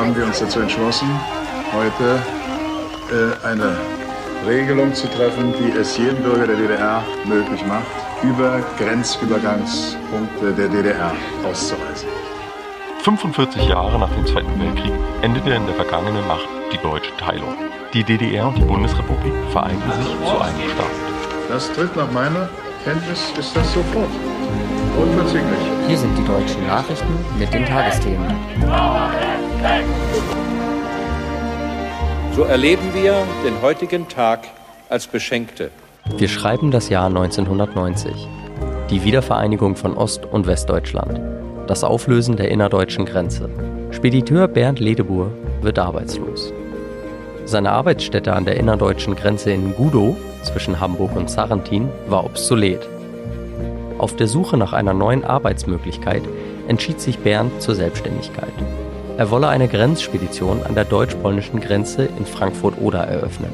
haben wir uns dazu entschlossen, heute äh, eine Regelung zu treffen, die es jedem Bürger der DDR möglich macht, über Grenzübergangspunkte der DDR auszureisen. 45 Jahre nach dem Zweiten Weltkrieg endete in der vergangenen Nacht die deutsche Teilung. Die DDR und die Bundesrepublik vereinten sich zu einem Staat. Das tritt nach meiner Kenntnis ist das sofort. Unverzüglich. Hier sind die deutschen Nachrichten mit den Tagesthemen. So erleben wir den heutigen Tag als Beschenkte. Wir schreiben das Jahr 1990. Die Wiedervereinigung von Ost- und Westdeutschland. Das Auflösen der innerdeutschen Grenze. Spediteur Bernd Ledebur wird arbeitslos. Seine Arbeitsstätte an der innerdeutschen Grenze in Gudow zwischen Hamburg und Sarrentin war obsolet. Auf der Suche nach einer neuen Arbeitsmöglichkeit entschied sich Bernd zur Selbstständigkeit. Er wolle eine Grenzspedition an der deutsch-polnischen Grenze in Frankfurt-Oder eröffnen.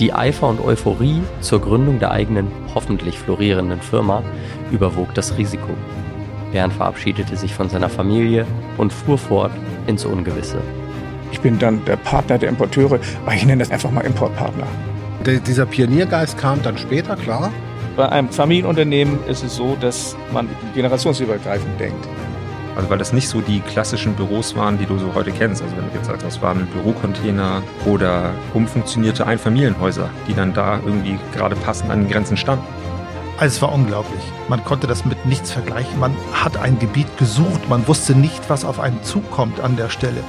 Die Eifer und Euphorie zur Gründung der eigenen, hoffentlich florierenden Firma überwog das Risiko. Bernd verabschiedete sich von seiner Familie und fuhr fort ins Ungewisse. Ich bin dann der Partner der Importeure, aber ich nenne das einfach mal Importpartner. Der, dieser Pioniergeist kam dann später, klar. Bei einem Familienunternehmen ist es so, dass man generationsübergreifend denkt. Also weil das nicht so die klassischen Büros waren, die du so heute kennst. Also wenn du jetzt sagst, das waren Bürocontainer oder umfunktionierte Einfamilienhäuser, die dann da irgendwie gerade passend an den Grenzen standen. Also es war unglaublich. Man konnte das mit nichts vergleichen. Man hat ein Gebiet gesucht. Man wusste nicht, was auf einen zukommt an der Stelle.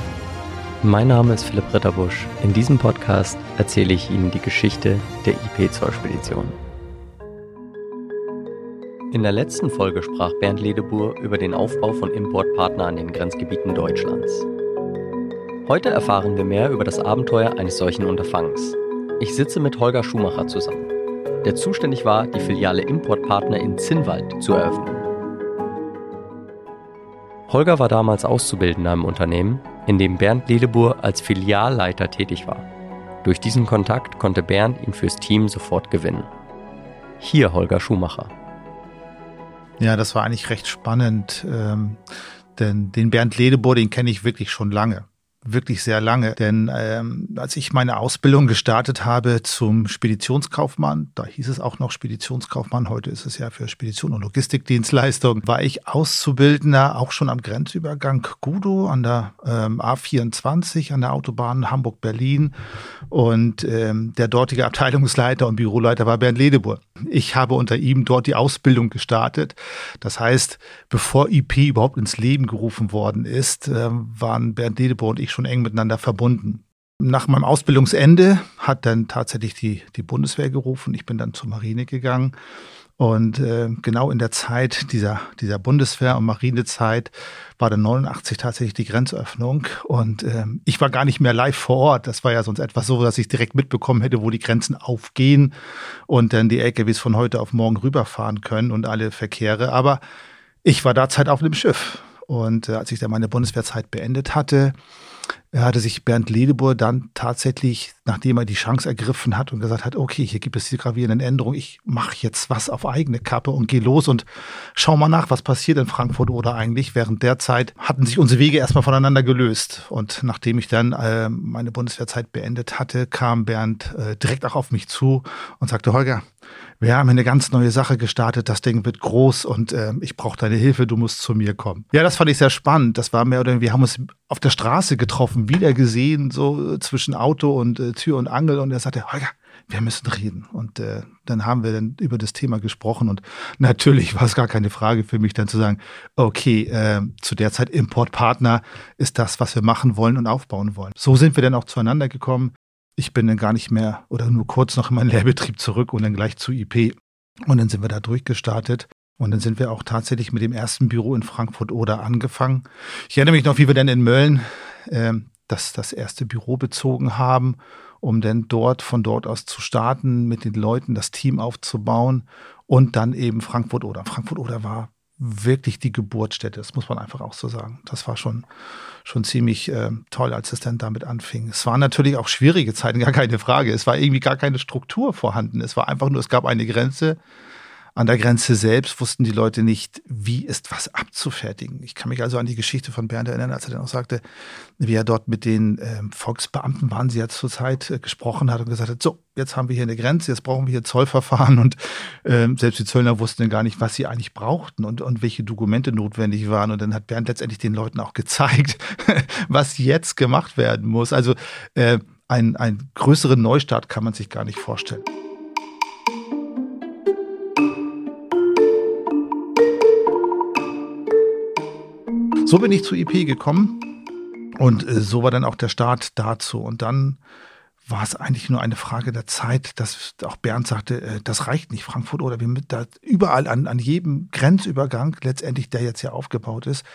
Mein Name ist Philipp Ritterbusch. In diesem Podcast erzähle ich Ihnen die Geschichte der IP-Zollspedition. In der letzten Folge sprach Bernd Ledebur über den Aufbau von Importpartner an den Grenzgebieten Deutschlands. Heute erfahren wir mehr über das Abenteuer eines solchen Unterfangens. Ich sitze mit Holger Schumacher zusammen, der zuständig war, die Filiale Importpartner in Zinnwald zu eröffnen. Holger war damals Auszubildender im Unternehmen, in dem Bernd Ledebur als Filialleiter tätig war. Durch diesen Kontakt konnte Bernd ihn fürs Team sofort gewinnen. Hier Holger Schumacher. Ja, das war eigentlich recht spannend, ähm, denn den Bernd Ledebohr, den kenne ich wirklich schon lange wirklich sehr lange. Denn ähm, als ich meine Ausbildung gestartet habe zum Speditionskaufmann, da hieß es auch noch Speditionskaufmann, heute ist es ja für Spedition und Logistikdienstleistung, war ich Auszubildender auch schon am Grenzübergang Gudo an der ähm, A24 an der Autobahn Hamburg-Berlin. Und ähm, der dortige Abteilungsleiter und Büroleiter war Bernd Ledebur. Ich habe unter ihm dort die Ausbildung gestartet. Das heißt, bevor IP überhaupt ins Leben gerufen worden ist, äh, waren Bernd Ledebur und ich schon eng miteinander verbunden. Nach meinem Ausbildungsende hat dann tatsächlich die, die Bundeswehr gerufen. Ich bin dann zur Marine gegangen. Und äh, genau in der Zeit dieser, dieser Bundeswehr- und Marinezeit war dann 89 tatsächlich die Grenzöffnung. Und äh, ich war gar nicht mehr live vor Ort. Das war ja sonst etwas so, dass ich direkt mitbekommen hätte, wo die Grenzen aufgehen und dann die LKWs von heute auf morgen rüberfahren können und alle Verkehre. Aber ich war da Zeit auf dem Schiff. Und äh, als ich dann meine Bundeswehrzeit beendet hatte, hatte sich Bernd Ledebur dann tatsächlich, nachdem er die Chance ergriffen hat und gesagt hat, okay, hier gibt es die gravierenden Änderungen, ich mache jetzt was auf eigene Kappe und gehe los und schau mal nach, was passiert in Frankfurt oder eigentlich. Während der Zeit hatten sich unsere Wege erstmal voneinander gelöst. Und nachdem ich dann äh, meine Bundeswehrzeit beendet hatte, kam Bernd äh, direkt auch auf mich zu und sagte, Holger, wir haben eine ganz neue Sache gestartet, das Ding wird groß und äh, ich brauche deine Hilfe, du musst zu mir kommen. Ja, das fand ich sehr spannend. Das war mehr oder weniger, wir haben uns auf der Straße getroffen, wieder gesehen, so zwischen Auto und äh, Tür und Angel und er sagte, Holger, wir müssen reden. Und äh, dann haben wir dann über das Thema gesprochen und natürlich war es gar keine Frage für mich dann zu sagen, okay, äh, zu der Zeit Importpartner ist das, was wir machen wollen und aufbauen wollen. So sind wir dann auch zueinander gekommen ich bin dann gar nicht mehr oder nur kurz noch in meinen Lehrbetrieb zurück und dann gleich zu IP. Und dann sind wir da durchgestartet. Und dann sind wir auch tatsächlich mit dem ersten Büro in Frankfurt oder angefangen. Ich erinnere mich noch, wie wir dann in Mölln äh, das, das erste Büro bezogen haben, um dann dort von dort aus zu starten, mit den Leuten das Team aufzubauen und dann eben Frankfurt oder. Frankfurt oder war wirklich die Geburtsstätte. Das muss man einfach auch so sagen. Das war schon, schon ziemlich äh, toll, als es dann damit anfing. Es waren natürlich auch schwierige Zeiten, gar keine Frage. Es war irgendwie gar keine Struktur vorhanden. Es war einfach nur, es gab eine Grenze, An der Grenze selbst wussten die Leute nicht, wie ist was abzufertigen. Ich kann mich also an die Geschichte von Bernd erinnern, als er dann auch sagte, wie er dort mit den äh, Volksbeamten waren, sie ja zur Zeit äh, gesprochen hat und gesagt hat, so, jetzt haben wir hier eine Grenze, jetzt brauchen wir hier Zollverfahren und äh, selbst die Zöllner wussten gar nicht, was sie eigentlich brauchten und, und welche Dokumente notwendig waren. Und dann hat Bernd letztendlich den Leuten auch gezeigt, was jetzt gemacht werden muss. Also äh, ein, ein größeren Neustart kann man sich gar nicht vorstellen. So bin ich zu IP gekommen und äh, so war dann auch der Start dazu. Und dann war es eigentlich nur eine Frage der Zeit, dass auch Bernd sagte, äh, das reicht nicht, Frankfurt oder wir mit da überall an, an jedem Grenzübergang, letztendlich der jetzt hier aufgebaut ist,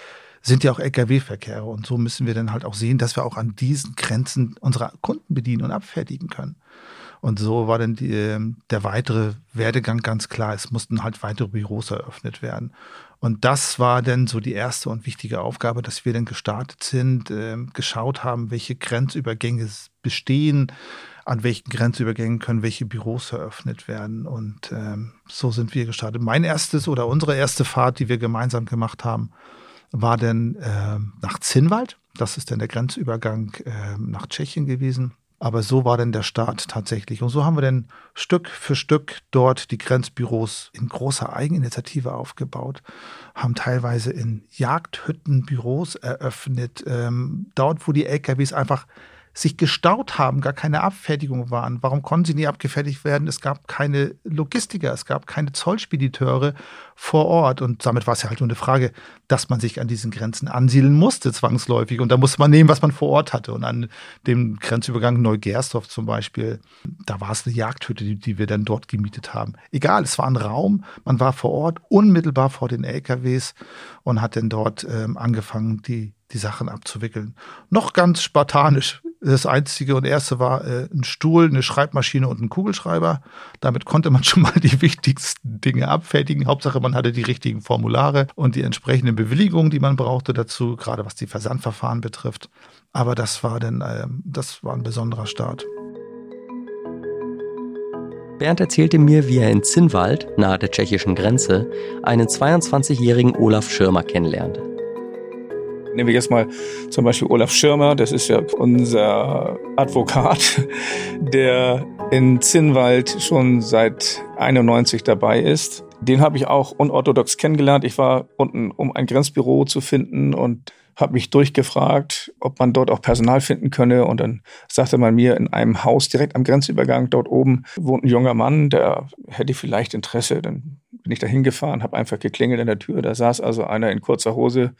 sind ja auch Lkw-Verkehre. Und so müssen wir dann halt auch sehen, dass wir auch an diesen Grenzen unsere Kunden bedienen und abfertigen können. Und so war dann die, ähm, der weitere Werdegang ganz klar. Es mussten halt weitere Büros eröffnet werden. Und das war dann so die erste und wichtige Aufgabe, dass wir dann gestartet sind, äh, geschaut haben, welche Grenzübergänge bestehen, an welchen Grenzübergängen können welche Büros eröffnet werden. Und ähm, so sind wir gestartet. Mein erstes oder unsere erste Fahrt, die wir gemeinsam gemacht haben, war dann äh, nach Zinnwald. Das ist dann der Grenzübergang äh, nach Tschechien gewesen. Aber so war denn der Start tatsächlich. Und so haben wir dann Stück für Stück dort die Grenzbüros in großer Eigeninitiative aufgebaut, haben teilweise in Jagdhütten Büros eröffnet, ähm, dort, wo die LKWs einfach sich gestaut haben, gar keine Abfertigung waren. Warum konnten sie nie abgefertigt werden? Es gab keine Logistiker, es gab keine Zollspediteure vor Ort. Und damit war es ja halt nur eine Frage, dass man sich an diesen Grenzen ansiedeln musste, zwangsläufig. Und da musste man nehmen, was man vor Ort hatte. Und an dem Grenzübergang Neugersdorf zum Beispiel, da war es eine Jagdhütte, die, die wir dann dort gemietet haben. Egal, es war ein Raum, man war vor Ort, unmittelbar vor den LKWs und hat dann dort ähm, angefangen, die die Sachen abzuwickeln. Noch ganz spartanisch. Das einzige und erste war äh, ein Stuhl, eine Schreibmaschine und ein Kugelschreiber. Damit konnte man schon mal die wichtigsten Dinge abfertigen. Hauptsache, man hatte die richtigen Formulare und die entsprechenden Bewilligungen, die man brauchte dazu, gerade was die Versandverfahren betrifft. Aber das war dann, äh, das war ein besonderer Start. Bernd erzählte mir, wie er in Zinnwald, nahe der tschechischen Grenze, einen 22-jährigen Olaf Schirmer kennenlernte. Nehmen wir jetzt mal zum Beispiel Olaf Schirmer, das ist ja unser Advokat, der in Zinnwald schon seit 91 dabei ist. Den habe ich auch unorthodox kennengelernt. Ich war unten, um ein Grenzbüro zu finden und habe mich durchgefragt, ob man dort auch Personal finden könne. Und dann sagte man mir, in einem Haus direkt am Grenzübergang dort oben wohnt ein junger Mann, der hätte vielleicht Interesse. Dann bin ich da hingefahren, habe einfach geklingelt an der Tür. Da saß also einer in kurzer Hose,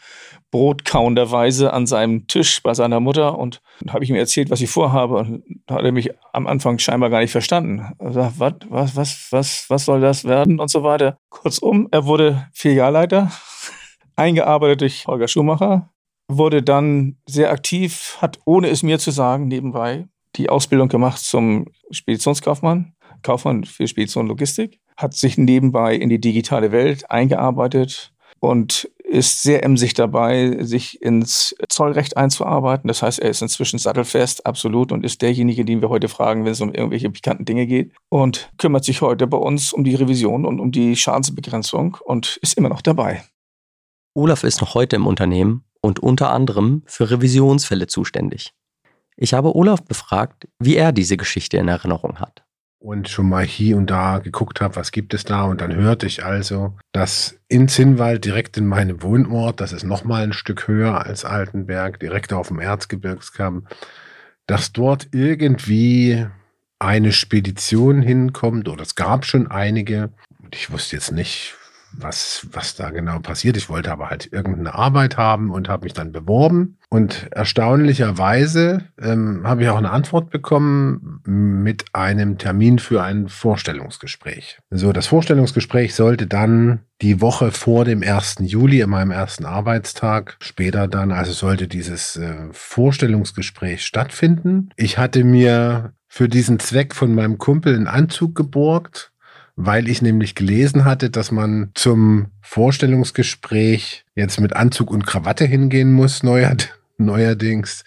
brotkauenderweise an seinem Tisch bei seiner Mutter. Und habe ich ihm erzählt, was ich vorhabe. Und da hat er mich am Anfang scheinbar gar nicht verstanden. Er sagt, was, was, was, was, was soll das werden und so weiter. Kurzum, er wurde Filialleiter, eingearbeitet durch Holger Schumacher, wurde dann sehr aktiv, hat, ohne es mir zu sagen, nebenbei die Ausbildung gemacht zum Speditionskaufmann, Kaufmann für Spedition und Logistik, hat sich nebenbei in die digitale Welt eingearbeitet und ist sehr emsig dabei, sich ins Zollrecht einzuarbeiten. Das heißt, er ist inzwischen sattelfest, absolut, und ist derjenige, den wir heute fragen, wenn es um irgendwelche pikanten Dinge geht. Und kümmert sich heute bei uns um die Revision und um die Schadensbegrenzung und ist immer noch dabei. Olaf ist noch heute im Unternehmen und unter anderem für Revisionsfälle zuständig. Ich habe Olaf befragt, wie er diese Geschichte in Erinnerung hat. Und schon mal hier und da geguckt habe, was gibt es da. Und dann hörte ich also, dass in Zinnwald, direkt in meinem Wohnort, das ist nochmal ein Stück höher als Altenberg, direkt auf dem Erzgebirgskamm, dass dort irgendwie eine Spedition hinkommt, oder es gab schon einige. Ich wusste jetzt nicht, was, was da genau passiert. Ich wollte aber halt irgendeine Arbeit haben und habe mich dann beworben. Und erstaunlicherweise ähm, habe ich auch eine Antwort bekommen mit einem Termin für ein Vorstellungsgespräch. So, das Vorstellungsgespräch sollte dann die Woche vor dem 1. Juli, in meinem ersten Arbeitstag, später dann, also sollte dieses äh, Vorstellungsgespräch stattfinden. Ich hatte mir für diesen Zweck von meinem Kumpel einen Anzug geborgt weil ich nämlich gelesen hatte, dass man zum Vorstellungsgespräch jetzt mit Anzug und Krawatte hingehen muss, neuerdings.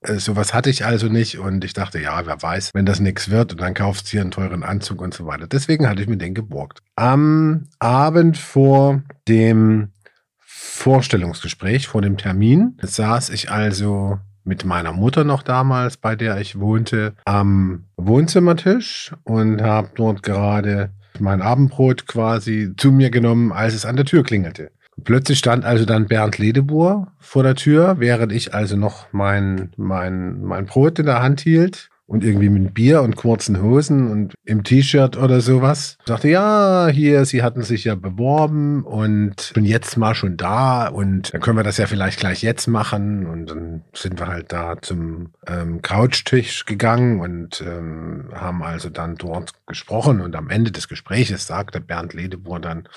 Äh, sowas hatte ich also nicht und ich dachte, ja, wer weiß, wenn das nichts wird und dann kaufst du hier einen teuren Anzug und so weiter. Deswegen hatte ich mir den geborgt. Am Abend vor dem Vorstellungsgespräch, vor dem Termin, saß ich also mit meiner Mutter noch damals, bei der ich wohnte, am Wohnzimmertisch und habe dort gerade mein Abendbrot quasi zu mir genommen, als es an der Tür klingelte. Plötzlich stand also dann Bernd Ledebohr vor der Tür, während ich also noch mein, mein, mein Brot in der Hand hielt und irgendwie mit Bier und kurzen Hosen und im T-Shirt oder sowas. Dachte, ja, hier, Sie hatten sich ja beworben und bin jetzt mal schon da und dann können wir das ja vielleicht gleich jetzt machen. Und dann sind wir halt da zum ähm, Couchtisch gegangen und ähm, haben also dann dort gesprochen und am Ende des Gespräches sagte Bernd Ledebohr dann,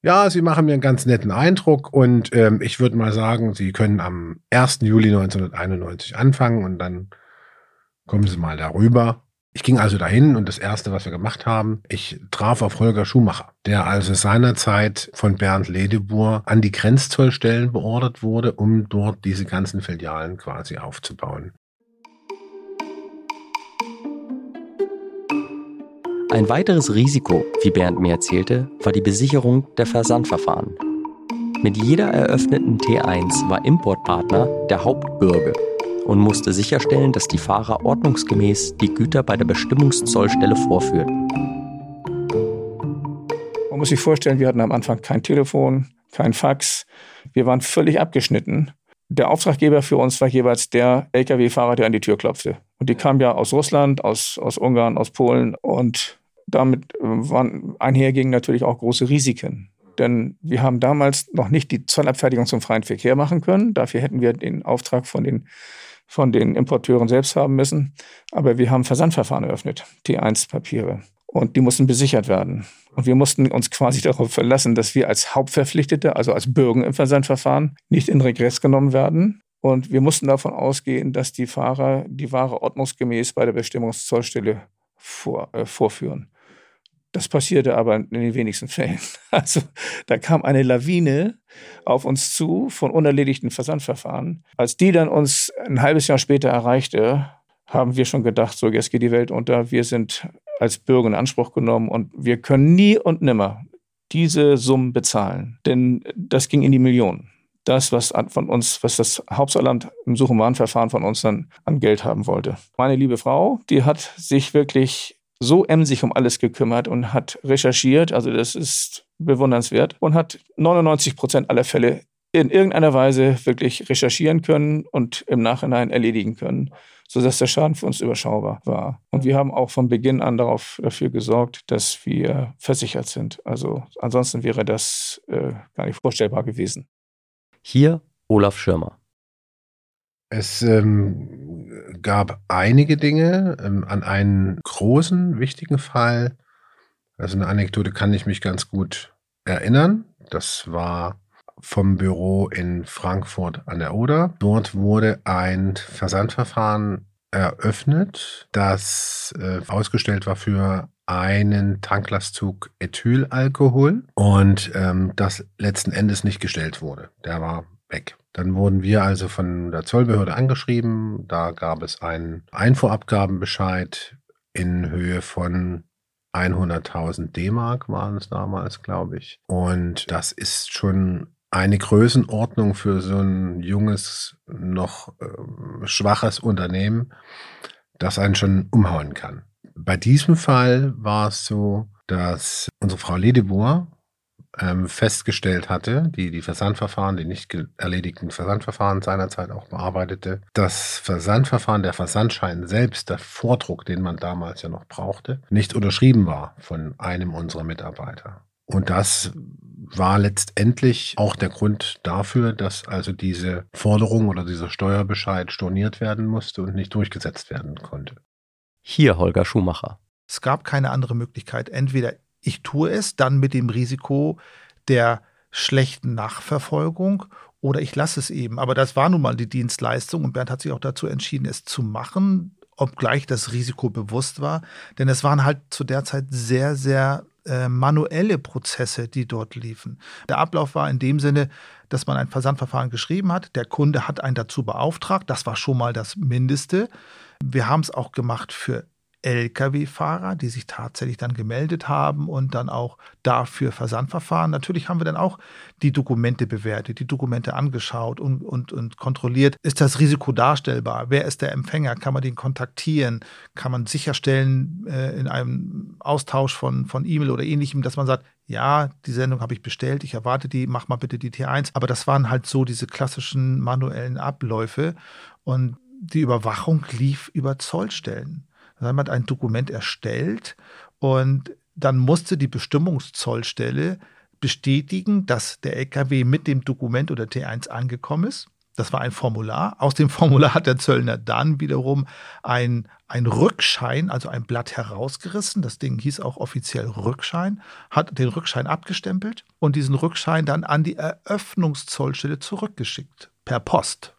ja, Sie machen mir einen ganz netten Eindruck und ähm, ich würde mal sagen, Sie können am 1. Juli 1991 anfangen und dann kommen Sie mal darüber. Ich ging also dahin und das Erste, was wir gemacht haben, ich traf auf Holger Schumacher, der also seinerzeit von Bernd Ledebour an die Grenzzollstellen beordert wurde, um dort diese ganzen Filialen quasi aufzubauen. Ein weiteres Risiko, wie Bernd mir erzählte, war die Besicherung der Versandverfahren. Mit jeder eröffneten T1 war Importpartner der Hauptbürger und musste sicherstellen, dass die Fahrer ordnungsgemäß die Güter bei der Bestimmungszollstelle vorführten. Man muss sich vorstellen, wir hatten am Anfang kein Telefon, kein Fax. Wir waren völlig abgeschnitten. Der Auftraggeber für uns war jeweils der Lkw-Fahrer, der an die Tür klopfte. Und die kamen ja aus Russland, aus, aus Ungarn, aus Polen. Und damit äh, waren einhergingen natürlich auch große Risiken. Denn wir haben damals noch nicht die Zollabfertigung zum freien Verkehr machen können. Dafür hätten wir den Auftrag von den, von den Importeuren selbst haben müssen. Aber wir haben Versandverfahren eröffnet, T1-Papiere. Und die mussten besichert werden. Und wir mussten uns quasi darauf verlassen, dass wir als Hauptverpflichtete, also als Bürger im Versandverfahren, nicht in Regress genommen werden. Und wir mussten davon ausgehen, dass die Fahrer die Ware ordnungsgemäß bei der Bestimmungszollstelle vor, äh, vorführen. Das passierte aber in den wenigsten Fällen. Also da kam eine Lawine auf uns zu von unerledigten Versandverfahren. Als die dann uns ein halbes Jahr später erreichte, haben wir schon gedacht, so jetzt geht die Welt unter. Wir sind als Bürger in Anspruch genommen und wir können nie und nimmer diese Summen bezahlen. Denn das ging in die Millionen. Das, was von uns, was das Hauptsaarland im Such- und Warnverfahren von uns dann an Geld haben wollte. Meine liebe Frau, die hat sich wirklich so emsig um alles gekümmert und hat recherchiert, also das ist bewundernswert, und hat 99 Prozent aller Fälle in irgendeiner Weise wirklich recherchieren können und im Nachhinein erledigen können, sodass der Schaden für uns überschaubar war. Und wir haben auch von Beginn an darauf, dafür gesorgt, dass wir versichert sind. Also ansonsten wäre das äh, gar nicht vorstellbar gewesen. Hier Olaf Schirmer. Es ähm, gab einige Dinge. Ähm, an einen großen, wichtigen Fall, also eine Anekdote kann ich mich ganz gut erinnern. Das war vom Büro in Frankfurt an der Oder. Dort wurde ein Versandverfahren eröffnet, das äh, ausgestellt war für einen Tanklastzug Ethylalkohol und ähm, das letzten Endes nicht gestellt wurde. Der war weg. Dann wurden wir also von der Zollbehörde angeschrieben. Da gab es einen Einfuhrabgabenbescheid in Höhe von 100.000 D-Mark waren es damals, glaube ich. Und das ist schon eine Größenordnung für so ein junges, noch äh, schwaches Unternehmen, das einen schon umhauen kann. Bei diesem Fall war es so, dass unsere Frau Ledebour ähm, festgestellt hatte, die die Versandverfahren, die nicht erledigten Versandverfahren seinerzeit auch bearbeitete, das Versandverfahren, der Versandschein selbst, der Vordruck, den man damals ja noch brauchte, nicht unterschrieben war von einem unserer Mitarbeiter. Und das war letztendlich auch der Grund dafür, dass also diese Forderung oder dieser Steuerbescheid storniert werden musste und nicht durchgesetzt werden konnte. Hier Holger Schumacher. Es gab keine andere Möglichkeit. Entweder ich tue es dann mit dem Risiko der schlechten Nachverfolgung oder ich lasse es eben. Aber das war nun mal die Dienstleistung und Bernd hat sich auch dazu entschieden, es zu machen, obgleich das Risiko bewusst war. Denn es waren halt zu der Zeit sehr, sehr äh, manuelle Prozesse, die dort liefen. Der Ablauf war in dem Sinne, dass man ein Versandverfahren geschrieben hat. Der Kunde hat einen dazu beauftragt. Das war schon mal das Mindeste. Wir haben es auch gemacht für Lkw-Fahrer, die sich tatsächlich dann gemeldet haben und dann auch dafür Versandverfahren. Natürlich haben wir dann auch die Dokumente bewertet, die Dokumente angeschaut und, und, und kontrolliert. Ist das Risiko darstellbar? Wer ist der Empfänger? Kann man den kontaktieren? Kann man sicherstellen äh, in einem Austausch von, von E-Mail oder ähnlichem, dass man sagt, ja, die Sendung habe ich bestellt, ich erwarte die, mach mal bitte die T1. Aber das waren halt so diese klassischen manuellen Abläufe und die Überwachung lief über Zollstellen. Dann hat ein Dokument erstellt und dann musste die Bestimmungszollstelle bestätigen, dass der LKW mit dem Dokument oder T1 angekommen ist. Das war ein Formular. Aus dem Formular hat der Zöllner dann wiederum ein, ein Rückschein, also ein Blatt herausgerissen. Das Ding hieß auch offiziell Rückschein, hat den Rückschein abgestempelt und diesen Rückschein dann an die Eröffnungszollstelle zurückgeschickt, per Post.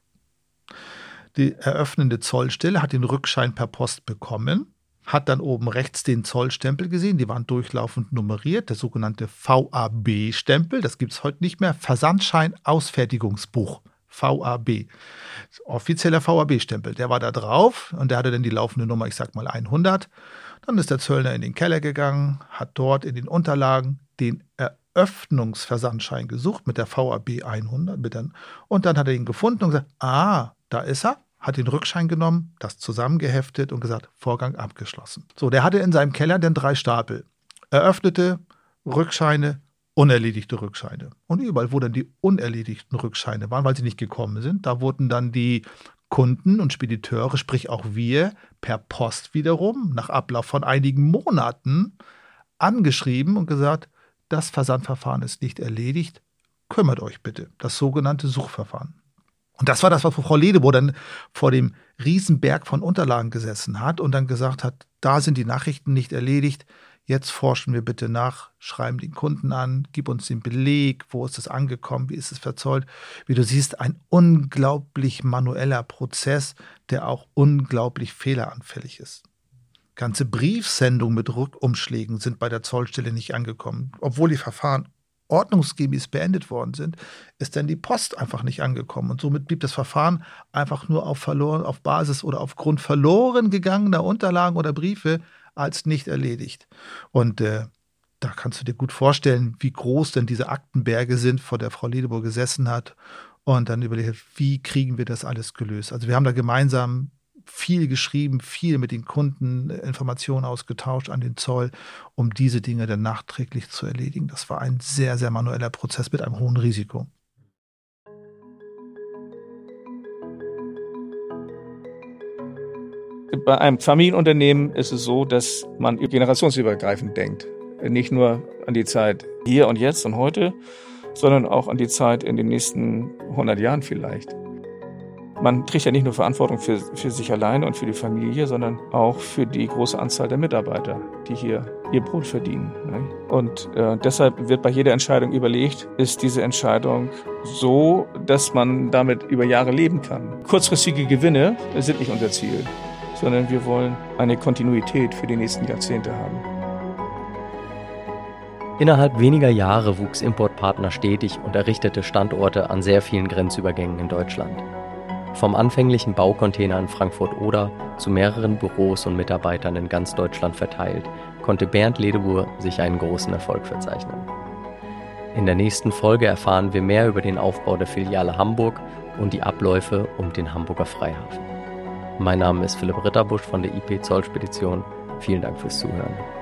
Die eröffnende Zollstelle hat den Rückschein per Post bekommen, hat dann oben rechts den Zollstempel gesehen, die waren durchlaufend nummeriert, der sogenannte VAB-Stempel, das gibt es heute nicht mehr, Versandschein Ausfertigungsbuch. VAB. Offizieller VAB-Stempel. Der war da drauf und der hatte dann die laufende Nummer, ich sag mal 100. Dann ist der Zöllner in den Keller gegangen, hat dort in den Unterlagen den Eröffnungsversandschein gesucht mit der VAB 100. Mit der, und dann hat er ihn gefunden und gesagt: Ah, da ist er, hat den Rückschein genommen, das zusammengeheftet und gesagt, Vorgang abgeschlossen. So, der hatte in seinem Keller dann drei Stapel. Eröffnete Rückscheine, unerledigte Rückscheine. Und überall, wo dann die unerledigten Rückscheine waren, weil sie nicht gekommen sind, da wurden dann die Kunden und Spediteure, sprich auch wir, per Post wiederum, nach Ablauf von einigen Monaten, angeschrieben und gesagt, das Versandverfahren ist nicht erledigt, kümmert euch bitte. Das sogenannte Suchverfahren. Und das war das, was Frau Ledebo dann vor dem Riesenberg von Unterlagen gesessen hat und dann gesagt hat, da sind die Nachrichten nicht erledigt, jetzt forschen wir bitte nach, schreiben den Kunden an, gib uns den Beleg, wo ist es angekommen, wie ist es verzollt. Wie du siehst, ein unglaublich manueller Prozess, der auch unglaublich fehleranfällig ist. Ganze Briefsendungen mit Rückumschlägen sind bei der Zollstelle nicht angekommen, obwohl die Verfahren ordnungsgemäß beendet worden sind, ist dann die Post einfach nicht angekommen. Und somit blieb das Verfahren einfach nur auf, verloren, auf Basis oder aufgrund verloren gegangener Unterlagen oder Briefe als nicht erledigt. Und äh, da kannst du dir gut vorstellen, wie groß denn diese Aktenberge sind, vor der Frau Ledeburg gesessen hat und dann überlegt, wie kriegen wir das alles gelöst. Also wir haben da gemeinsam viel geschrieben, viel mit den Kunden Informationen ausgetauscht an den Zoll, um diese Dinge dann nachträglich zu erledigen. Das war ein sehr, sehr manueller Prozess mit einem hohen Risiko. Bei einem Familienunternehmen ist es so, dass man generationsübergreifend denkt. Nicht nur an die Zeit hier und jetzt und heute, sondern auch an die Zeit in den nächsten 100 Jahren vielleicht. Man trägt ja nicht nur Verantwortung für, für sich alleine und für die Familie, sondern auch für die große Anzahl der Mitarbeiter, die hier ihr Brot verdienen. Ne? Und äh, deshalb wird bei jeder Entscheidung überlegt, ist diese Entscheidung so, dass man damit über Jahre leben kann. Kurzfristige Gewinne sind nicht unser Ziel, sondern wir wollen eine Kontinuität für die nächsten Jahrzehnte haben. Innerhalb weniger Jahre wuchs Importpartner stetig und errichtete Standorte an sehr vielen Grenzübergängen in Deutschland. Vom anfänglichen Baucontainer in Frankfurt-Oder zu mehreren Büros und Mitarbeitern in ganz Deutschland verteilt, konnte Bernd Ledebur sich einen großen Erfolg verzeichnen. In der nächsten Folge erfahren wir mehr über den Aufbau der Filiale Hamburg und die Abläufe um den Hamburger Freihafen. Mein Name ist Philipp Ritterbusch von der IP Zollspedition. Vielen Dank fürs Zuhören.